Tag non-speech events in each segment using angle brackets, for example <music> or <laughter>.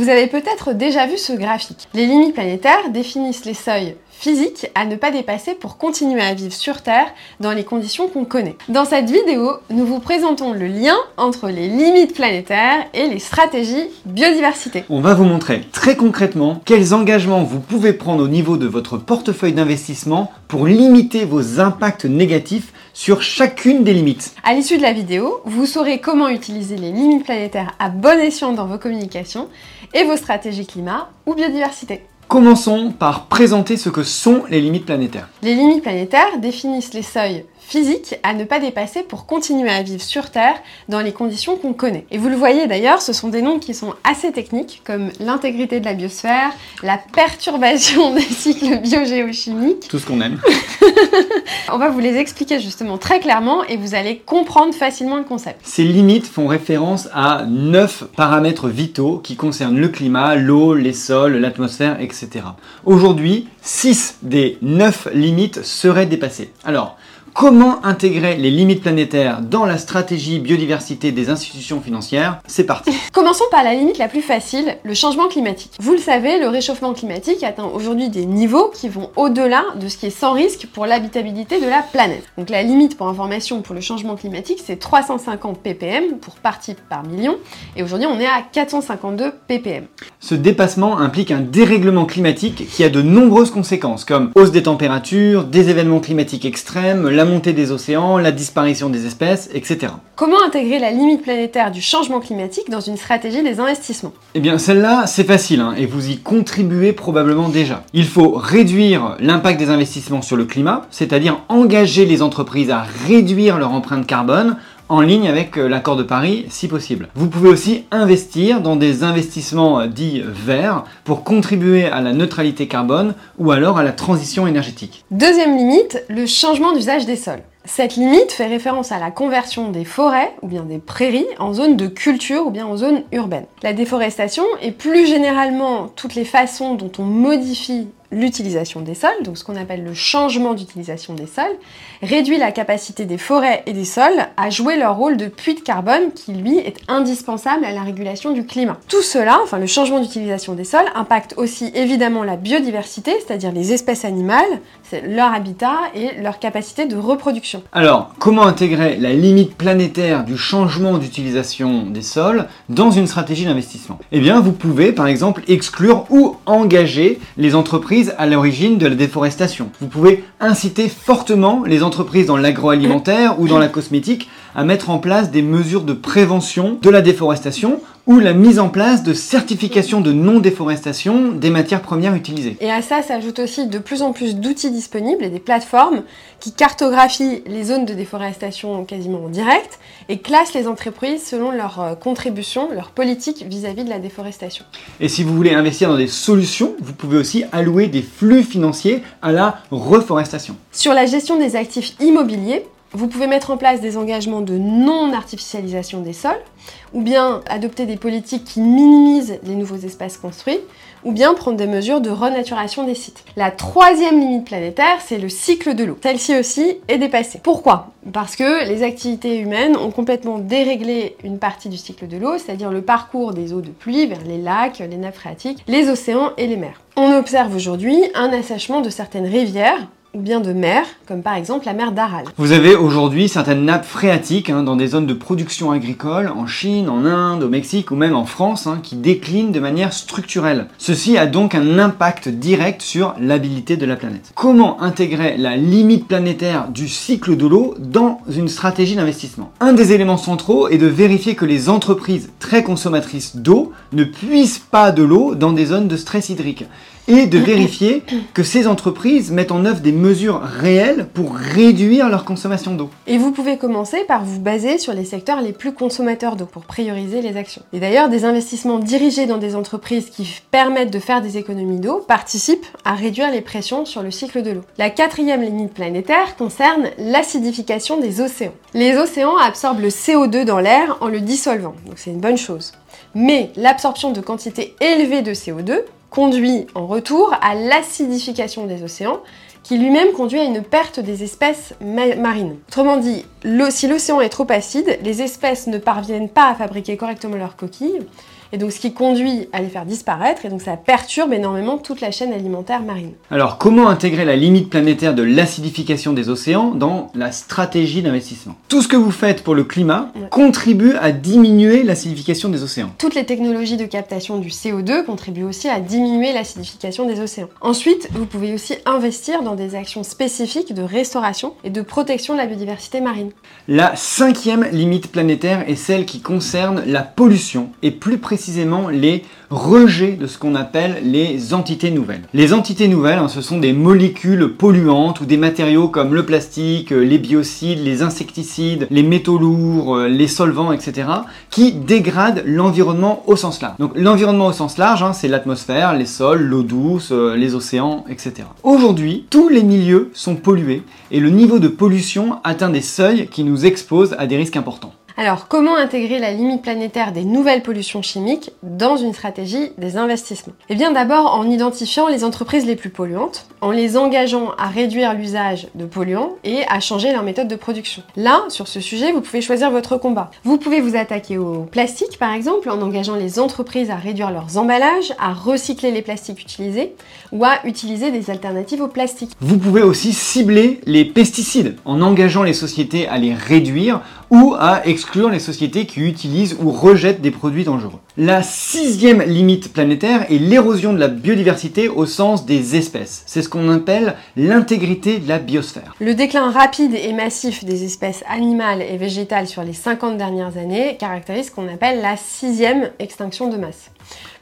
Vous avez peut-être déjà vu ce graphique. Les limites planétaires définissent les seuils physiques à ne pas dépasser pour continuer à vivre sur Terre dans les conditions qu'on connaît. Dans cette vidéo, nous vous présentons le lien entre les limites planétaires et les stratégies biodiversité. On va vous montrer très concrètement quels engagements vous pouvez prendre au niveau de votre portefeuille d'investissement pour limiter vos impacts négatifs sur chacune des limites. À l'issue de la vidéo, vous saurez comment utiliser les limites planétaires à bon escient dans vos communications et vos stratégies climat ou biodiversité. Commençons par présenter ce que sont les limites planétaires. Les limites planétaires définissent les seuils physiques à ne pas dépasser pour continuer à vivre sur Terre dans les conditions qu'on connaît. Et vous le voyez d'ailleurs, ce sont des noms qui sont assez techniques, comme l'intégrité de la biosphère, la perturbation <laughs> des cycles biogéochimiques. Tout ce qu'on aime. <laughs> On va vous les expliquer justement très clairement et vous allez comprendre facilement le concept. Ces limites font référence à neuf paramètres vitaux qui concernent le climat, l'eau, les sols, l'atmosphère, etc. Aujourd'hui, 6 des 9 limites seraient dépassées. Alors, Comment intégrer les limites planétaires dans la stratégie biodiversité des institutions financières? C'est parti. <laughs> Commençons par la limite la plus facile, le changement climatique. Vous le savez, le réchauffement climatique atteint aujourd'hui des niveaux qui vont au-delà de ce qui est sans risque pour l'habitabilité de la planète. Donc la limite pour information pour le changement climatique, c'est 350 ppm pour partie par million, et aujourd'hui on est à 452 ppm. Ce dépassement implique un dérèglement climatique qui a de nombreuses conséquences, comme hausse des températures, des événements climatiques extrêmes, la montée des océans, la disparition des espèces, etc. Comment intégrer la limite planétaire du changement climatique dans une stratégie des investissements? Eh bien celle-là, c'est facile, hein, et vous y contribuez probablement déjà. Il faut réduire l'impact des investissements sur le climat, c'est-à-dire engager les entreprises à réduire leur empreinte carbone en ligne avec euh, l'accord de Paris si possible. Vous pouvez aussi investir dans des investissements euh, dits verts pour contribuer à la neutralité carbone ou alors à la transition énergétique. Deuxième limite, le changement d'usage des sols. Cette limite fait référence à la conversion des forêts ou bien des prairies en zone de culture ou bien en zone urbaine. La déforestation et plus généralement toutes les façons dont on modifie l'utilisation des sols, donc ce qu'on appelle le changement d'utilisation des sols, réduit la capacité des forêts et des sols à jouer leur rôle de puits de carbone qui, lui, est indispensable à la régulation du climat. Tout cela, enfin le changement d'utilisation des sols, impacte aussi évidemment la biodiversité, c'est-à-dire les espèces animales, leur habitat et leur capacité de reproduction. Alors, comment intégrer la limite planétaire du changement d'utilisation des sols dans une stratégie d'investissement? Eh bien, vous pouvez par exemple exclure ou engager les entreprises à l'origine de la déforestation. Vous pouvez inciter fortement les entreprises dans l'agroalimentaire ou dans la cosmétique à mettre en place des mesures de prévention de la déforestation ou la mise en place de certification de non-déforestation des matières premières utilisées. Et à ça s'ajoute aussi de plus en plus d'outils disponibles et des plateformes qui cartographient les zones de déforestation quasiment en direct et classent les entreprises selon leur euh, contribution, leur politique vis-à-vis -vis de la déforestation. Et si vous voulez investir dans des solutions, vous pouvez aussi allouer des flux financiers à la reforestation. Sur la gestion des actifs immobiliers, vous pouvez mettre en place des engagements de non-artificialisation des sols, ou bien adopter des politiques qui minimisent les nouveaux espaces construits, ou bien prendre des mesures de renaturation des sites. La troisième limite planétaire, c'est le cycle de l'eau. Celle-ci aussi est dépassée. Pourquoi? Parce que les activités humaines ont complètement déréglé une partie du cycle de l'eau, c'est-à-dire le parcours des eaux de pluie vers les lacs, les nappes phréatiques, les océans et les mers. On observe aujourd'hui un assèchement de certaines rivières, bien de mer, comme par exemple la mer d'Aral. Vous avez aujourd'hui certaines nappes phréatiques hein, dans des zones de production agricole, en Chine, en Inde, au Mexique ou même en France, hein, qui déclinent de manière structurelle. Ceci a donc un impact direct sur l'habilité de la planète. Comment intégrer la limite planétaire du cycle de l'eau dans une stratégie d'investissement? Un des éléments centraux est de vérifier que les entreprises très consommatrices d'eau ne puissent pas de l'eau dans des zones de stress hydrique et de vérifier que ces entreprises mettent en œuvre des mesures réelles pour réduire leur consommation d'eau. Et vous pouvez commencer par vous baser sur les secteurs les plus consommateurs d'eau pour prioriser les actions. Et d'ailleurs, des investissements dirigés dans des entreprises qui permettent de faire des économies d'eau participent à réduire les pressions sur le cycle de l'eau. La quatrième limite planétaire concerne l'acidification des océans. Les océans absorbent le CO2 dans l'air en le dissolvant, donc c'est une bonne chose. Mais l'absorption de quantités élevées de CO2 conduit en retour à l'acidification des océans, qui lui-même conduit à une perte des espèces marines. Autrement dit, si l'océan est trop acide, les espèces ne parviennent pas à fabriquer correctement leurs coquilles, et donc ce qui conduit à les faire disparaître, et donc ça perturbe énormément toute la chaîne alimentaire marine. Alors comment intégrer la limite planétaire de l'acidification des océans dans la stratégie d'investissement? Tout ce que vous faites pour le climat Ouais. contribue à diminuer l'acidification des océans. Toutes les technologies de captation du CO2 contribuent aussi à diminuer l'acidification des océans. Ensuite, vous pouvez aussi investir dans des actions spécifiques de restauration et de protection de la biodiversité marine. La cinquième limite planétaire est celle qui concerne la pollution et plus précisément les rejets de ce qu'on appelle les entités nouvelles. Les entités nouvelles, hein, ce sont des molécules polluantes ou des matériaux comme le plastique, euh, les biocides, les insecticides, les métaux lourds, euh, les solvants, etc., qui dégradent l'environnement au sens large. Donc l'environnement au sens large, hein, c'est l'atmosphère, les sols, l'eau douce, euh, les océans, etc. Aujourd'hui, tous les milieux sont pollués et le niveau de pollution atteint des seuils qui nous exposent à des risques importants. Alors, comment intégrer la limite planétaire des nouvelles pollutions chimiques dans une stratégie des investissements? Eh bien d'abord en identifiant les entreprises les plus polluantes, en les engageant à réduire l'usage de polluants et à changer leur méthode de production. Là, sur ce sujet, vous pouvez choisir votre combat. Vous pouvez vous attaquer au plastique par exemple en engageant les entreprises à réduire leurs emballages, à recycler les plastiques utilisés ou à utiliser des alternatives au plastique. Vous pouvez aussi cibler les pesticides en engageant les sociétés à les réduire ou à exclure les sociétés qui utilisent ou rejettent des produits dangereux. La sixième limite planétaire est l'érosion de la biodiversité au sens des espèces. C'est ce qu'on appelle l'intégrité de la biosphère. Le déclin rapide et massif des espèces animales et végétales sur les 50 dernières années caractérise ce qu'on appelle la sixième extinction de masse.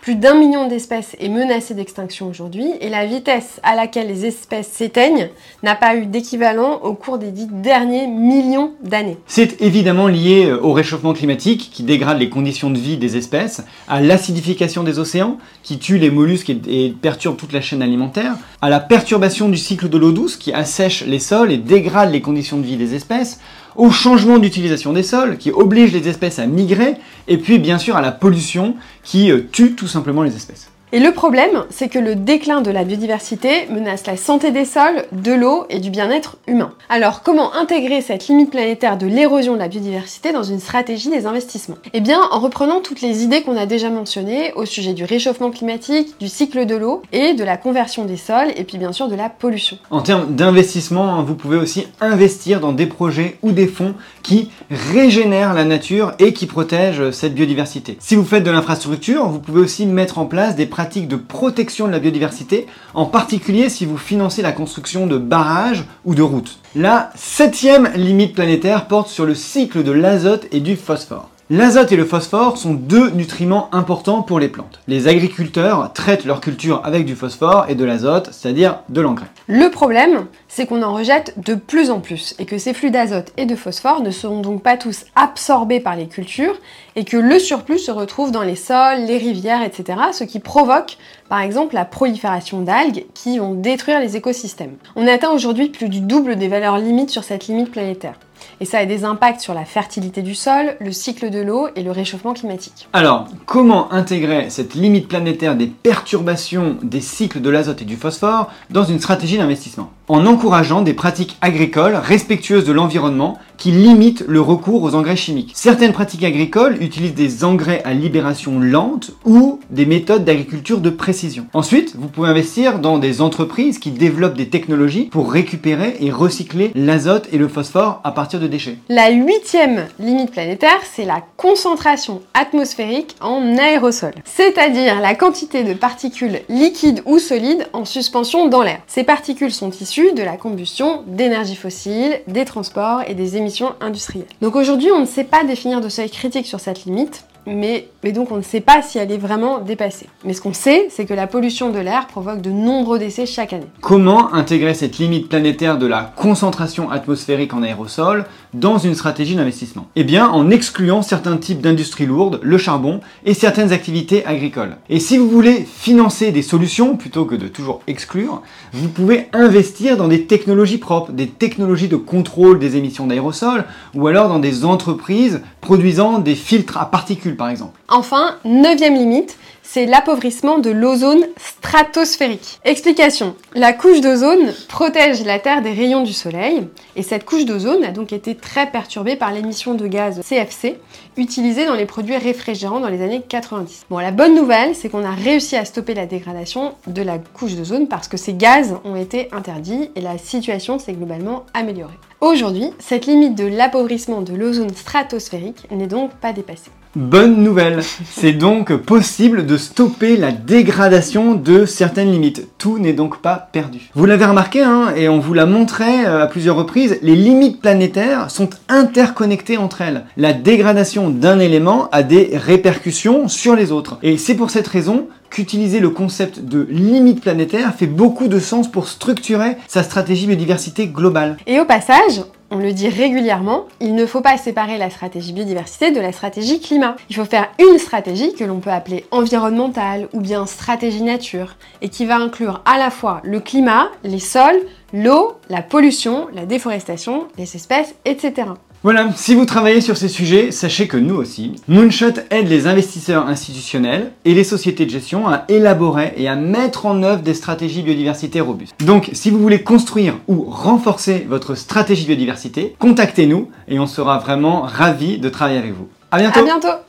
Plus d'un million d'espèces est menacée d'extinction aujourd'hui et la vitesse à laquelle les espèces s'éteignent n'a pas eu d'équivalent au cours des dix derniers millions d'années. C'est évidemment lié euh, au réchauffement climatique qui dégrade les conditions de vie des espèces, à l'acidification des océans qui tue les mollusques et, perturbe toute la chaîne alimentaire, à la perturbation du cycle de l'eau douce qui assèche les sols et dégrade les conditions de vie des espèces, au changement d'utilisation des sols qui oblige les espèces à migrer, et puis bien sûr à la pollution qui euh, tue tout simplement les espèces. Et le problème, c'est que le déclin de la biodiversité menace la santé des sols, de l'eau et du bien-être humain. Alors comment intégrer cette limite planétaire de l'érosion de la biodiversité dans une stratégie des investissements? Eh bien en reprenant toutes les idées qu'on a déjà mentionnées au sujet du réchauffement climatique, du cycle de l'eau et de la conversion des sols et puis bien sûr de la pollution. En termes d'investissement, vous pouvez aussi investir dans des projets ou des fonds qui régénèrent la nature et qui protègent cette biodiversité. Si vous faites de l'infrastructure, vous pouvez aussi mettre en place des de protection de la biodiversité, en particulier si vous financez la construction de barrages ou de routes. La septième limite planétaire porte sur le cycle de l'azote et du phosphore. L'azote et le phosphore sont deux nutriments importants pour les plantes. Les agriculteurs traitent leur culture avec du phosphore et de l'azote, c'est-à-dire de l'engrais. Le problème, c'est qu'on en rejette de plus en plus et que ces flux d'azote et de phosphore ne seront donc pas tous absorbés par les cultures et que le surplus se retrouve dans les sols, les rivières, etc. Ce qui provoque par exemple la prolifération d'algues qui vont détruire les écosystèmes. On atteint aujourd'hui plus du double des valeurs limites sur cette limite planétaire. Et ça a des impacts sur la fertilité du sol, le cycle de l'eau et le réchauffement climatique. Alors, comment intégrer cette limite planétaire des perturbations des cycles de l'azote et du phosphore dans une stratégie d'investissement? En encourageant des pratiques agricoles respectueuses de l'environnement qui limitent le recours aux engrais chimiques. Certaines pratiques agricoles utilisent des engrais à libération lente ou des méthodes d'agriculture de précision. Ensuite, vous pouvez investir dans des entreprises qui développent des technologies pour récupérer et recycler l'azote et le phosphore à partir de déchets. La huitième limite planétaire, c'est la concentration atmosphérique en aérosol, c'est-à-dire la quantité de particules liquides ou solides en suspension dans l'air. Ces particules sont issues de la combustion d'énergie fossile, des transports et des émissions industrielles. Donc aujourd'hui, on ne sait pas définir de seuil critique sur cette limite, mais, mais, donc on ne sait pas si elle est vraiment dépassée. Mais ce qu'on sait, c'est que la pollution de l'air provoque de nombreux décès chaque année. Comment intégrer cette limite planétaire de la concentration atmosphérique en aérosol dans une stratégie d'investissement Eh bien en excluant certains types d'industries lourdes, le charbon et certaines activités agricoles. Et si vous voulez financer des solutions plutôt que de toujours exclure, vous pouvez investir dans des technologies propres, des technologies de contrôle des émissions d'aérosols ou alors dans des entreprises produisant des filtres à particules par exemple. Enfin, neuvième limite, c'est l'appauvrissement de l'ozone stratosphérique. Explication. La couche d'ozone protège la Terre des rayons du Soleil, et cette couche d'ozone a donc été très perturbée par l'émission de gaz CFC, utilisée dans les produits réfrigérants dans les années 90. Bon, la bonne nouvelle, c'est qu'on a réussi à stopper la dégradation de la couche d'ozone parce que ces gaz ont été interdits et la situation s'est globalement améliorée. Aujourd'hui, cette limite de l'appauvrissement de l'ozone stratosphérique n'est donc pas dépassée. Bonne nouvelle C'est donc possible de stopper la dégradation de certaines limites. Tout n'est donc pas perdu. Vous l'avez remarqué, hein, et on vous l'a montré euh, à plusieurs reprises, les limites planétaires sont interconnectées entre elles. La dégradation d'un élément a des répercussions sur les autres. Et c'est pour cette raison qu'utiliser le concept de limite planétaire fait beaucoup de sens pour structurer sa stratégie biodiversité globale. Et au passage, on le dit régulièrement, il ne faut pas séparer la stratégie biodiversité de la stratégie climat. Il faut faire une stratégie que l'on peut appeler environnementale ou bien stratégie nature et qui va inclure à la fois le climat, les sols, l'eau, la pollution, la déforestation, les espèces, etc. Voilà, si vous travaillez sur ces sujets, sachez que nous aussi, Moonshot aide les investisseurs institutionnels et les sociétés de gestion à élaborer et à mettre en œuvre des stratégies biodiversité robustes. Donc, si vous voulez construire ou renforcer votre stratégie biodiversité, contactez-nous et on sera vraiment ravis de travailler avec vous. À bientôt. À bientôt.